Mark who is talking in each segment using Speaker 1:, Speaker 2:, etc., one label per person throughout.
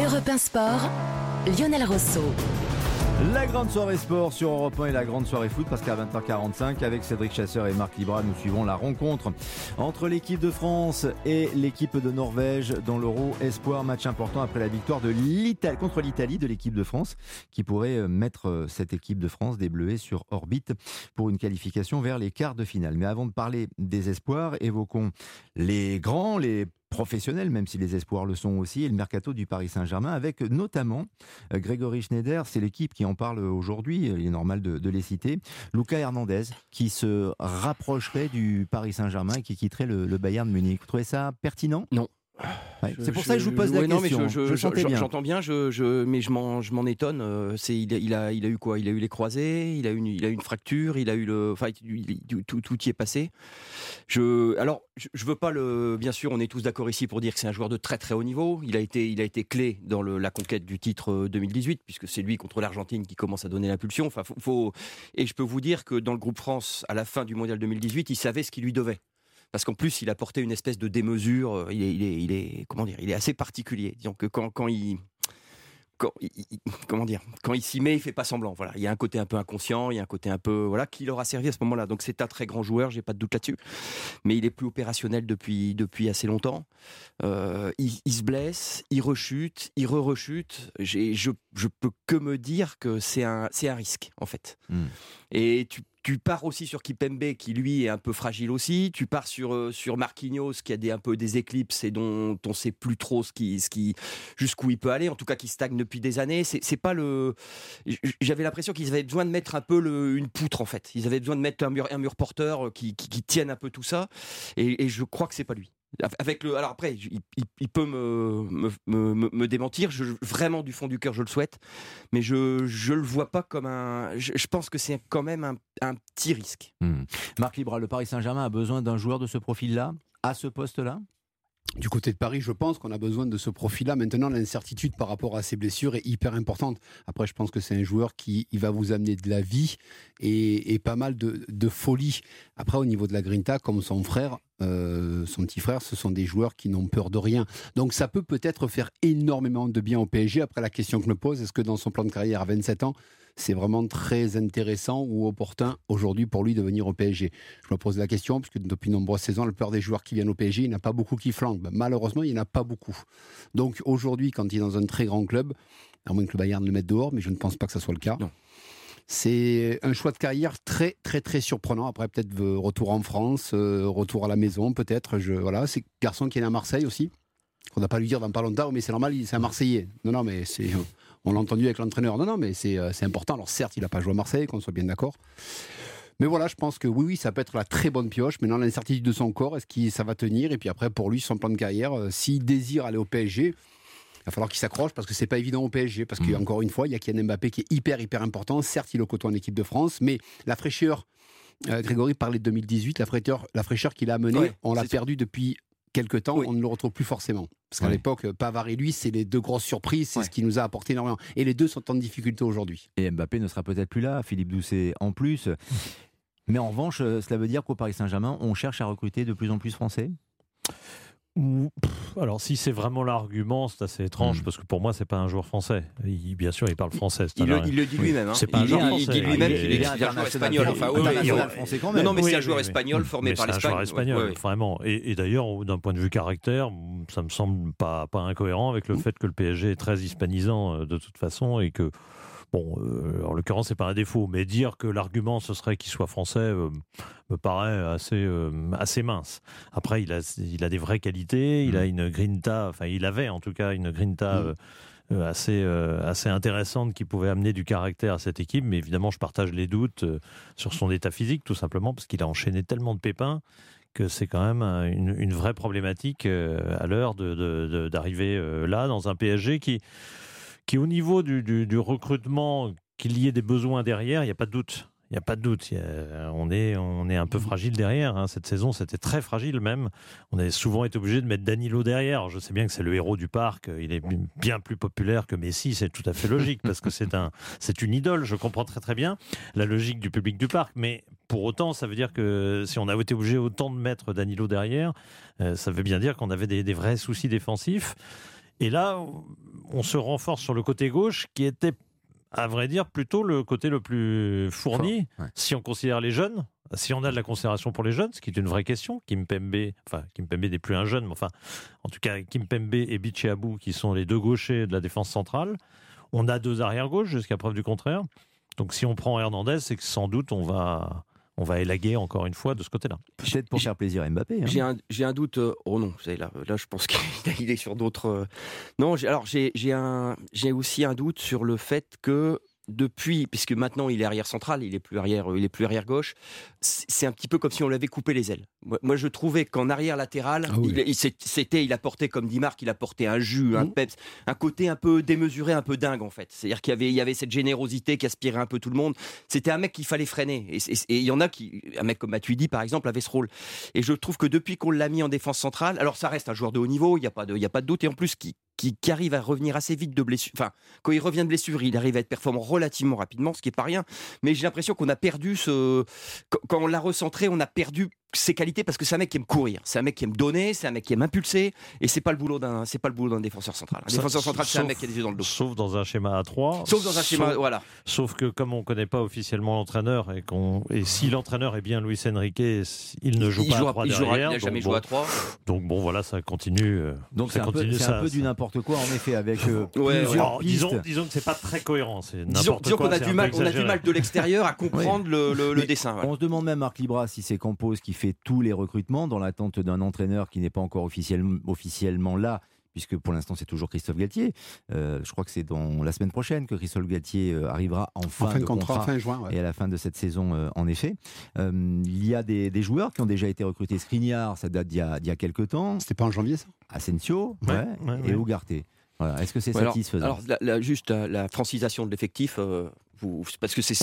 Speaker 1: Europe 1 Sport, Lionel Rousseau.
Speaker 2: La grande soirée sport sur Europe 1 et la grande soirée foot parce qu'à 20h45 avec Cédric Chasseur et Marc Libra nous suivons la rencontre entre l'équipe de France et l'équipe de Norvège dans l'Euro Espoir match important après la victoire de l'Italie contre l'Italie de l'équipe de France qui pourrait euh, mettre euh, cette équipe de France des Bleuets sur orbite pour une qualification vers les quarts de finale. Mais avant de parler des espoirs, évoquons les grands, les professionnels, même si les espoirs le sont aussi, et le mercato du Paris Saint-Germain, avec notamment euh, Grégory Schneider, c'est l'équipe qui en parle aujourd'hui, il est normal de, les citer, Luca Hernandez, qui se rapprocherait du Paris Saint-Germain et qui quitterait le, Bayern Munich. Vous trouvez ça pertinent?
Speaker 3: Non
Speaker 2: c'est pour ça que je vous pose la question.
Speaker 3: J'entends bien, je, mais je m'en étonne. Euh, c'est il, a, il a eu quoi? Il a eu les croisés, il a eu une, il a eu une fracture, il a eu le, enfin, tout, tout y est passé. Je, alors, je, veux pas le. Bien sûr, on est tous d'accord ici pour dire que c'est un joueur de très très haut niveau. Il a été, il a été clé dans le, la conquête du titre 2018 euh, puisque c'est lui contre l'Argentine qui commence à donner l'impulsion. Enfin, faut, et je peux vous dire que dans le groupe France, à la fin du mondial 2018, il savait ce qu'il lui devait parce qu'en plus il a porté une espèce de démesure. Euh, il est, il est, il est comment dire, il est assez particulier. Disons que quand, quand il comment dire, quand il s'y met, il fait pas semblant. Voilà, il y a un côté un peu inconscient, il y a un côté un peu voilà qui leur a servi à ce moment-là. Donc c'est un très grand joueur, j'ai pas de doute là-dessus. Mais il est plus opérationnel depuis depuis assez longtemps. Euh, il, se blesse, il rechute, il re-rechute. Je je peux que me dire que c'est un c'est un risque en fait. Hmm. Et tu tu pars aussi sur Kipembe qui lui est un peu fragile aussi. Tu pars sur euh, sur Marquinhos qui a des un peu des éclipses et dont on sait plus trop ce qui ce qui jusqu'où il peut aller. En tout cas, qui stagne depuis des années. C'est pas le. J'avais l'impression qu'ils avaient besoin de mettre un peu le, une poutre en fait. Ils avaient besoin de mettre un mur un mur porteur euh, qui, qui, tienne un peu tout ça. Et, et je crois que c'est pas lui. Avec le, alors après, il, peut me, me, me, démentir. Vraiment du fond du cœur, je le souhaite, mais je je le vois pas comme un. Je, pense que c'est quand même un, un petit risque.
Speaker 2: Hmm. Marc Libra, le Paris Saint-Germain a besoin d'un joueur de ce profil-là, à ce poste-là?
Speaker 4: Du côté de Paris, je pense qu'on a besoin de ce profil-là. Maintenant, l'incertitude par rapport à ses blessures est hyper importante. Après, je pense que c'est un joueur qui il va vous amener de la vie et, pas mal de, folie. Après, au niveau de la Grinta, comme son frère, euh, son petit frère, ce sont des joueurs qui n'ont peur de rien. Donc ça peut peut-être faire énormément de bien au PSG. Après, la question que je me pose, est-ce que dans son plan de carrière à 27 ans, c'est vraiment très intéressant ou opportun aujourd'hui pour lui de venir au PSG Je me pose la question, puisque depuis de nombreuses saisons, le peur des joueurs qui viennent au PSG, il n'y en a pas beaucoup qui flanquent. Ben, malheureusement, il n'y en a pas beaucoup. Donc aujourd'hui, quand il est dans un très grand club, à moins que le Bayern le mette dehors, mais je ne pense pas que ce soit le cas. C'est un choix de carrière très très très surprenant. Après peut-être retour en France, euh, retour à la maison peut-être. Je voilà, c'est garçon qui est né à Marseille aussi. On n'a pas lui dire dans pas longtemps, mais c'est normal, c'est un Marseillais. Non non, mais c'est on l'a entendu avec l'entraîneur. Non, non, mais euh, c'est important. Alors certes, il n'a pas joué à Marseille, qu'on soit bien d'accord. Mais voilà, je pense que oui, oui, ça peut être la très bonne pioche. Maintenant, l'incertitude de son corps, est-ce que ça va tenir? Et puis après, pour lui, son plan de carrière, euh, s'il désire aller au PSG, il va falloir qu'il s'accroche parce que c'est pas évident au PSG. Parce mmh. qu'encore une fois, il y a Kylian Mbappé qui est hyper, hyper important. Certes, il est au côté en équipe de France, mais la fraîcheur, euh, Grégory parlait de 2018, la fraîcheur, la fraîcheur qu'il a amenée, on l'a perdu depuis quelque temps, on ne le retrouve plus forcément. Parce qu'à l'époque, Pavard et lui, c'est les deux grosses surprises, c'est ce qui nous a apporté énormément. Et les deux sont en difficulté aujourd'hui.
Speaker 2: Et Mbappé ne sera peut-être plus là, Philippe Doucet en plus. Mais en revanche, euh, cela veut dire qu'au Paris Saint-Germain, on cherche à recruter de plus en plus français?
Speaker 5: Alors si c'est vraiment l'argument, c'est assez étrange hmm. parce que pour moi c'est pas un joueur français. Il, bien sûr, il parle français.
Speaker 3: Il, le, dit lui-même. Hein.
Speaker 5: C'est pas un joueur français.
Speaker 3: Il dit lui-même qu'il est, un joueur espagnol. Enfin,
Speaker 2: français quand même.
Speaker 3: Non, mais c'est un joueur espagnol formé par l'Espagne.
Speaker 5: C'est un joueur espagnol, vraiment. Et, d'ailleurs, d'un point de vue caractère, ça me semble pas pas incohérent avec le fait que le PSG est très hispanisant euh, de toute façon et que Bon, euh, en l'occurrence, c'est pas un défaut, mais dire que l'argument ce serait qu'il soit français euh, me paraît assez euh, assez mince. Après, il a il a des vraies qualités, il a mm. une grinta, enfin il avait en tout cas une grinta. Mm. assez assez intéressante qui pouvait amener du caractère à cette équipe mais évidemment je partage les doutes sur son état physique tout simplement parce qu'il a enchaîné tellement de pépins que c'est quand même une, vraie problématique à l'heure d'arriver de, là dans un PSG qui qui au niveau du, du, recrutement, qu'il y ait des besoins derrière, il n'y a pas de doute. Il n'y a pas de doute. on, est, on est un peu fragile derrière. Hein. Cette saison, c'était très fragile même. On a souvent été obligé de mettre Danilo derrière. je sais bien que c'est le héros du parc. Il est bien plus populaire que Messi. C'est tout à fait logique parce que c'est un, c'est une idole. Je comprends très très bien la logique du public du parc. Mais pour autant, ça veut dire que si on avait été obligé autant de mettre Danilo derrière, euh, ça veut bien dire qu'on avait des, des vrais soucis défensifs. Et là, on se renforce sur le côté gauche qui était, à vrai dire, plutôt le côté le plus fourni,
Speaker 2: Fort, ouais.
Speaker 5: si on considère les jeunes. Si on a de la considération pour les jeunes, ce qui est une vraie question, Kim Pembe, enfin Kim Pembe n'est plus un jeune, mais enfin, en tout cas Kim Pembe et Bichi Abou, qui sont les deux gauchers de la défense centrale, on a deux arrières gauche jusqu'à preuve du contraire. Donc si on prend Hernandez, c'est que sans doute on va, on va élaguer encore une fois de ce côté-là.
Speaker 2: Peut-être pour
Speaker 3: J'ai-
Speaker 2: faire plaisir à Mbappé. hein.
Speaker 3: J'ai un, j'ai un doute. euh, oh non, vous savez, là, là, je pense qu'il il est sur d'autres. euh, Non, alors j'ai j'ai un, j'ai aussi un doute sur le fait que depuis, puisque maintenant il est arrière central, il est plus arrière, euh, il est plus arrière gauche. C'est un petit peu comme si on l'avait coupé les ailes. Moi, je trouvais qu'en arrière latéral,
Speaker 4: Ah oui.
Speaker 3: il, c'était, il apportait comme dit Marc, il apportait un jus, un
Speaker 4: Mhm.
Speaker 3: peps, un côté un peu démesuré, un peu dingue en fait. C'est-à-dire qu'il y avait, il y avait cette générosité qui aspirait un peu tout le monde. C'était un mec qu'il fallait freiner. Et il y en a qui, un mec comme Matuidi par exemple, avait ce rôle. Et je trouve que depuis qu'on l'a mis en défense centrale, alors ça reste un joueur de haut niveau, il n'y a, pas de- il y a pas de doute, et en plus qui, qui, arrive à revenir assez vite de blessure. Enfin, quand il revient de blessure, il arrive à être performant relativement rapidement, ce qui est pas rien. Mais j'ai l'impression qu'on a perdu ce. Quand on l'a recentré, on a perdu ses qualités parce que c'est un mec qui aime courir, c'est un mec qui aime donner, c'est un mec qui aime impulser, et c'est pas le boulot d'un, c'est pas le boulot d'un défenseur central. Un défenseur central, c'est un
Speaker 5: sauf-
Speaker 3: mec qui a des yeux dans le dos.
Speaker 5: Sauf dans un schéma à 3.
Speaker 3: Sauf dans un schéma,
Speaker 5: Sauf,
Speaker 3: voilà.
Speaker 5: sauf que comme on ne connaît pas officiellement l'entraîneur et, qu'on, et si l'entraîneur est bien Luis Enrique, il ne joue
Speaker 3: il
Speaker 5: pas
Speaker 3: jouera-
Speaker 5: à 3
Speaker 3: il jouera- il a jamais
Speaker 5: donc
Speaker 3: joué
Speaker 5: bon,
Speaker 3: à 3.
Speaker 5: Donc bon, voilà, ça continue. euh,
Speaker 2: Donc
Speaker 5: ça
Speaker 2: c'est un, peu,
Speaker 5: continue,
Speaker 2: c'est
Speaker 5: ça-
Speaker 2: un peu du n'importe quoi en effet avec euh,
Speaker 3: Ouais,
Speaker 2: plusieurs
Speaker 5: Alors,
Speaker 2: pistes.
Speaker 5: disons, disons que c'est pas très cohérent. C'est
Speaker 3: Disons,
Speaker 5: n'importe
Speaker 3: disons
Speaker 5: quoi,
Speaker 3: qu'on a du mal, on a du mal de l'extérieur à comprendre le, dessin.
Speaker 2: On se demande même, Marc Libra, si c'est Campos qui fait tous les recrutements dans l'attente d'un entraîneur qui n'est pas encore officiellement, officiellement là, puisque pour l'instant c'est toujours Christophe Galtier. Euh, je crois que c'est dans la semaine prochaine que Christophe Galtier euh, arrivera en fin,
Speaker 4: En fin de contrat,
Speaker 2: contrat.
Speaker 4: fin juin. ouais.
Speaker 2: Et à la fin de cette saison, euh, en effet, Euh, il y a des, des joueurs qui ont déjà été recrutés. Skriniar, ça date d'il y a, a quelques temps.
Speaker 4: C'était pas en janvier ça?
Speaker 2: Asensio
Speaker 5: Ouais,
Speaker 2: ouais,
Speaker 5: ouais,
Speaker 2: et
Speaker 5: ouais.
Speaker 2: Ugarte. Voilà. Est-ce que c'est
Speaker 3: alors-
Speaker 2: satisfaisant?
Speaker 3: Alors, la- la- juste la, la francisation de l'effectif, euh, parce que c'est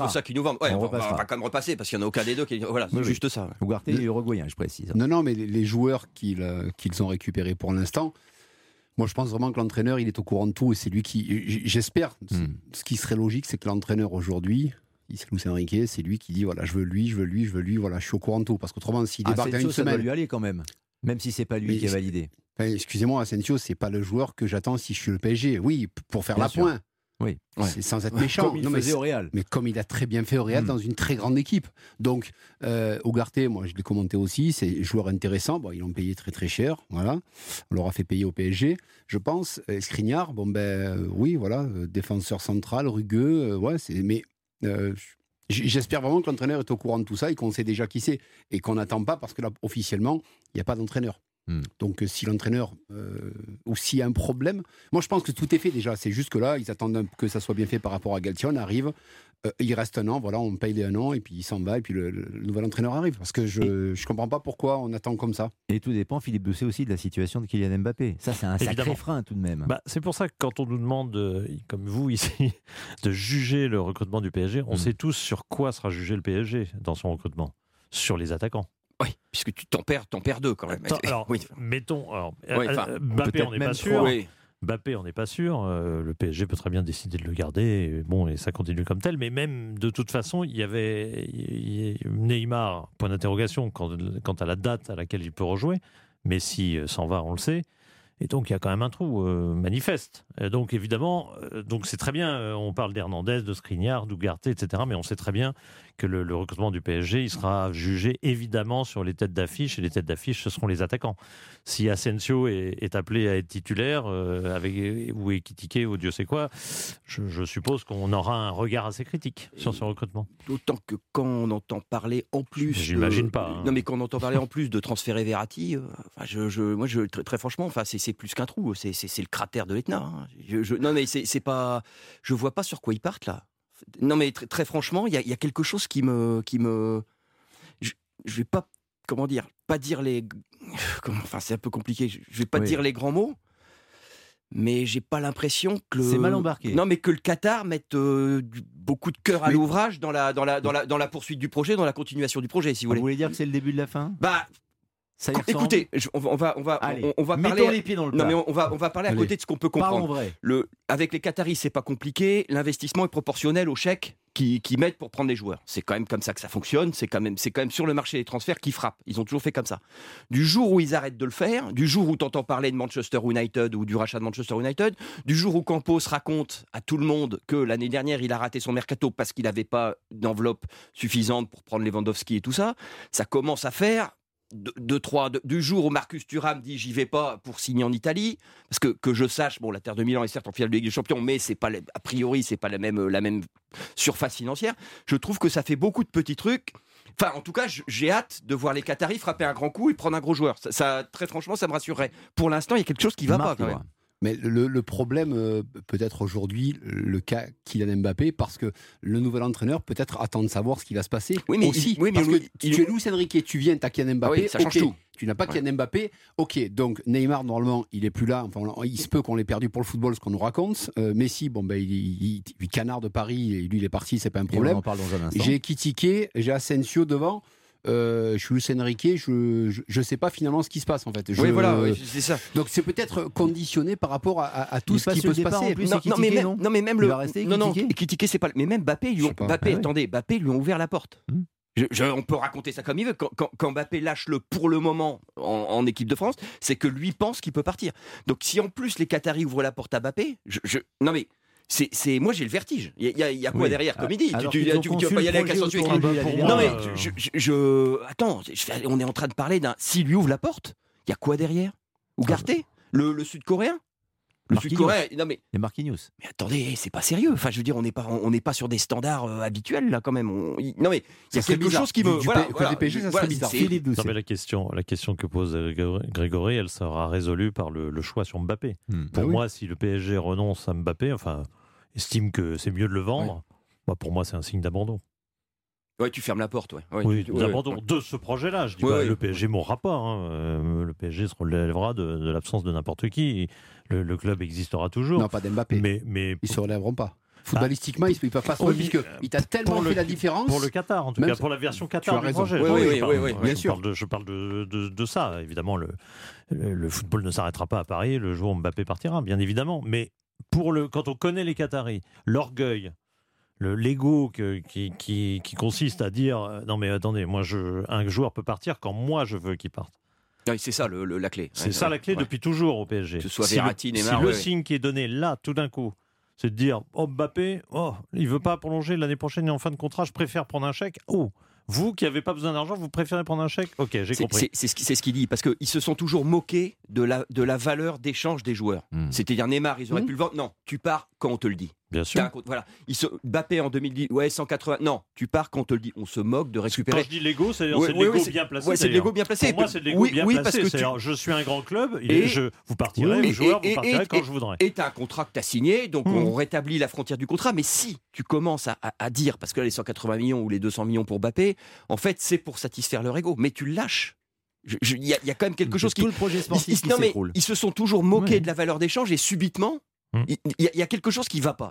Speaker 3: un ça qui nous vend. Ouais,
Speaker 2: On
Speaker 3: on, on va quand même repasser parce qu'il n'y en a aucun des deux qui. Voilà, c'est
Speaker 2: Oui, oui.
Speaker 3: juste ça.
Speaker 2: Ugarte est uruguayen, je précise.
Speaker 4: Non, non, mais les- les joueurs qu'ils euh, qu'ils ont récupérés pour l'instant, moi je pense vraiment que l'entraîneur il est au courant de tout et c'est lui qui. J'espère.
Speaker 2: Hmm.
Speaker 4: Ce qui serait logique, c'est que l'entraîneur aujourd'hui, Luis Enrique, c'est lui qui dit voilà, je veux lui, je veux lui, je veux lui, voilà, je suis au courant de tout. Parce qu'autrement, s'il débarque dans
Speaker 2: Asensio,
Speaker 4: une
Speaker 2: ça doit
Speaker 4: semaine.
Speaker 2: lui aller quand même. Même si c'est pas lui
Speaker 4: Mais
Speaker 2: qui a
Speaker 4: c'est-
Speaker 2: validé.
Speaker 4: Enfin, Excusez-moi, Asensio, c'est pas le joueur que j'attends si je suis le PSG. Oui, pour faire
Speaker 2: Bien
Speaker 4: la
Speaker 2: sûr.
Speaker 4: pointe.
Speaker 2: Oui.
Speaker 4: C'est sans être méchant.
Speaker 2: Comme il
Speaker 4: Non, mais
Speaker 2: faisait
Speaker 4: c'est-
Speaker 2: au Real.
Speaker 4: mais comme il a très bien fait au Real
Speaker 2: Mm.
Speaker 4: dans une très grande équipe. Donc, euh, moi je l'ai commenté aussi, c'est un joueur intéressant. Bon, ils l'ont payé très très cher, voilà. On leur a fait payer au PSG, je pense. Euh, Skriniar, bon ben euh, oui, voilà, euh, défenseur central, rugueux, euh, ouais, c'est. Mais euh, j'espère vraiment que l'entraîneur est au courant de tout ça et qu'on sait déjà qui c'est et qu'on n'attend pas parce que là, officiellement, il n'y a pas d'entraîneur.
Speaker 2: Mm.
Speaker 4: Donc, euh, si l'entraîneur euh, ou s'il y a un problème, moi je pense que tout est fait déjà. C'est juste que là, ils attendent que ça soit bien fait par rapport à Galtier. On arrive, euh, il reste un an, voilà, on paye les un an et puis il s'en va et puis le, nouvel entraîneur arrive. Parce que je ne comprends pas pourquoi on attend comme ça.
Speaker 2: Et tout dépend, Philippe Doucet aussi, de la situation de Kylian Mbappé. Ça, c'est un sacré
Speaker 5: Évidemment.
Speaker 2: frein tout de même.
Speaker 5: Bah, c'est pour ça que quand on nous demande, euh, comme vous ici, de juger le recrutement du PSG, on
Speaker 2: Mm.
Speaker 5: sait tous sur quoi sera jugé le PSG dans son recrutement. Sur les attaquants.
Speaker 3: Oui, puisque tu t'en perds, t'en perds deux quand même.
Speaker 5: Attends, alors,
Speaker 3: oui.
Speaker 5: mettons. alors,
Speaker 3: Ouais,
Speaker 5: euh,
Speaker 3: enfin,
Speaker 5: euh, Mbappé, on n'est pas sûr.
Speaker 3: Oui.
Speaker 5: Mbappé, on n'est pas sûr. Euh, le PSG peut très bien décider de le garder. Et bon, et ça continue comme tel. Mais même de toute façon, il y avait il y a Neymar, point d'interrogation, quant, quant à la date à laquelle il peut rejouer. Messi euh, s'en va, on le sait. Et donc, il y a quand même un trou euh, manifeste. Et donc, évidemment, euh, donc c'est très bien. euh, on parle d'Hernandez, de Skriniar, d'Ugarte, etc. Mais on sait très bien que le, le recrutement du PSG, il sera jugé évidemment sur les têtes d'affiche. Et les têtes d'affiche, ce seront les attaquants. Si Asensio est, est appelé à être titulaire, avec, ou est critiqué, ou Dieu sait quoi, je, je suppose qu'on aura un regard assez critique sur ce recrutement.
Speaker 3: D'autant que quand on entend parler en plus.
Speaker 5: J'imagine pas, hein.
Speaker 3: Non, mais quand on entend parler en plus de transférer Verratti, enfin, je, je- moi, je, très, très franchement, enfin, c'est c'est plus qu'un trou. C'est le cratère de l'Etna. hein. Je- je- non, mais c'est pas. Je vois pas sur quoi ils partent là. Non, mais très, très franchement, il y a, il y a quelque chose qui me, qui me. Je, je vais pas, comment dire, pas dire les. enfin, c'est un peu compliqué. Je je vais pas
Speaker 2: Oui.
Speaker 3: dire les grands mots. Mais j'ai pas l'impression que le...
Speaker 2: C'est mal embarqué.
Speaker 3: Non, mais que le Qatar mette euh, beaucoup de cœur à l'ouvrage dans la, dans, la, dans, la, dans la poursuite du projet, dans la continuation du projet, si vous
Speaker 2: Vous
Speaker 3: voulez.
Speaker 2: voulez dire que c'est le début de la fin?
Speaker 3: Bah,
Speaker 2: Ça
Speaker 3: écoutez, je- on va, on va, on va,
Speaker 2: Allez,
Speaker 3: on, on va
Speaker 2: mettons
Speaker 3: parler.
Speaker 2: les pieds dans le
Speaker 3: Non, mais on, on va, on va parler à côté de ce qu'on peut comprendre.
Speaker 2: vrai.
Speaker 3: Le, avec les Qataris, c'est pas compliqué. L'investissement est proportionnel au chèque qui, qui mettent pour prendre les joueurs. C'est quand même comme ça que ça fonctionne. C'est quand même, c'est quand même sur le marché des transferts qui frappent. Ils ont toujours fait comme ça. Du jour où ils arrêtent de le faire, du jour où tu entends parler de Manchester United ou du rachat de Manchester United, du jour où Campos raconte à tout le monde que l'année dernière il a raté son mercato parce qu'il n'avait pas d'enveloppe suffisante pour prendre Lewandowski et tout ça, ça commence à faire de, trois, du jour où Marcus Thuram dit j'y vais pas pour signer en Italie, parce que que je sache, bon, la Terre de Milan est certes en finale de Ligue des Champions, mais c'est pas a priori c'est pas la même la même surface financière. Je trouve que ça fait beaucoup de petits trucs. Enfin, en tout cas, j'ai hâte de voir les Qataris frapper un grand coup et prendre un gros joueur. Ça, très franchement, ça me rassurerait. Pour l'instant, il y a quelque chose qui va pas. Quand même.
Speaker 4: Mais le, problème, euh, peut-être aujourd'hui, le cas Kylian Mbappé, parce que le nouvel entraîneur peut-être attend de savoir ce qui va se passer
Speaker 3: oui, mais
Speaker 4: aussi.
Speaker 3: oui,
Speaker 4: mais parce que tu es Luis Enrique, tu viens, tu as Kylian Mbappé,
Speaker 3: oui, ça change tout.
Speaker 4: Tu n'as pas Kylian Mbappé, ok. Donc Neymar, normalement, il est plus là. Enfin, il se peut qu'on l'ait perdu pour le football, ce qu'on nous raconte. Euh, Messi, bon, ben, il, il, il, canard de Paris, et lui, il est parti, c'est pas un problème. J'ai Kitike, j'ai Asensio devant euh, je suis Lucien Enrique, je, je, sais pas finalement ce qui se passe en fait.
Speaker 3: oui, voilà, c'est ça.
Speaker 4: Donc c'est peut-être conditionné par rapport à, tout ce qui peut se passer.
Speaker 3: non, mais même, non, mais même le. non, non, c'est pas. Mais même Bappé, lui Bappé, ah attendez, Bappé lui ont ouvert la porte. Hmm. on peut raconter ça comme il veut. Quand, quand, Mbappé lâche le pour le moment en, équipe de France, c'est que lui pense qu'il peut partir. Donc si en plus les Qataris ouvrent la porte à Mbappé, je, non mais c'est moi j'ai le vertige. Il y, a, quoi derrière, comme il dit Tu, tu, vas pas y aller avec un Non mais je, attends, on est en train de parler d'un s'il lui ouvre la porte, il y a quoi derrière? Ougarté le, le Sud-Coréen?
Speaker 2: Le Sud-Coréen, non mais les Marquinhos.
Speaker 3: Mais attendez, c'est pas sérieux. Enfin, je veux dire, on n'est pas, on n'est pas sur des standards euh, habituels là quand même. non mais il y a quelque chose qui me,
Speaker 4: voilà, voilà, ça bizarre.
Speaker 5: Non mais la question, la question que pose Grégory, elle sera résolue par le, choix sur Mbappé. Hmm. Pour bah moi, si le PSG renonce à Mbappé, enfin, estime que c'est mieux de le vendre, bah, pour moi, c'est un signe d'abandon.
Speaker 3: Ouais, tu fermes la porte, ouais.
Speaker 5: oui, d'abandon de ce projet-là. Je dis pas le PSG mourra pas. Hein. Euh, le PSG se relèvera de, l'absence de n'importe qui. Le, club existera toujours.
Speaker 4: Non, pas d'Mbappé. Mais, mais ils se relèveront pas. Footballistiquement, ils ne peuvent pas se relever puisqu'il t'a tellement fait la différence.
Speaker 5: Pour le Qatar, en tout cas, pour la version Qatar du projet.
Speaker 3: Oui, oui, oui, oui,
Speaker 5: bien sûr. je parle de, de, ça. Évidemment, le, le football ne s'arrêtera pas à Paris le jour où Mbappé partira, bien évidemment. Mais pour le, quand on connaît les Qataris, l'orgueil, le l'ego qui, qui, qui, consiste à dire euh, non mais attendez, moi je, un joueur peut partir quand moi je veux qu'il parte.
Speaker 3: c'est ça le, la clé.
Speaker 5: C'est ça la clé depuis toujours au PSG.
Speaker 3: Que ce soit si Verratti,
Speaker 5: le, si le signe qui est donné là, tout d'un coup, c'est de dire oh Mbappé, oh il veut pas prolonger l'année prochaine et en fin de contrat, je préfère prendre un chèque. Oh vous qui n'avez pas besoin d'argent, vous préférez prendre un chèque? Ok, j'ai compris.
Speaker 3: C'est ce qu'il dit, parce qu'ils se sont toujours moqués de la, de la valeur d'échange des joueurs. Hmm. C'est-à-dire Neymar, ils auraient hmm. pu le vendre. Non, tu pars quand on te le dit.
Speaker 5: Bien sûr.
Speaker 3: voilà. Il se, Bappé en 2010, ouais, 180. Non, tu pars quand on te le dit. On se moque de récupérer.
Speaker 5: Quand je dis l'ego, c'est ouais, l'ego bien placé.
Speaker 3: Ouais, c'est l'ego bien placé.
Speaker 5: Pour moi, c'est l'ego bien placé. Parce que je suis un grand club, et je, vous partirez, les joueurs, vous partirez quand je voudrais.
Speaker 3: Et tu as un contrat que tu as signé, donc hmm. on rétablit la frontière du contrat. Mais si tu commences à, dire, parce que là, les 180 millions ou les 200 millions pour Bappé, en fait, c'est pour satisfaire leur ego. Mais tu lâches. Il y, a quand même quelque chose
Speaker 2: qui.
Speaker 3: Tout
Speaker 2: le projet sportif
Speaker 3: ils, non, mais ils se sont toujours moqués de la valeur d'échange et subitement, Hmm. Il, y a quelque chose qui va pas.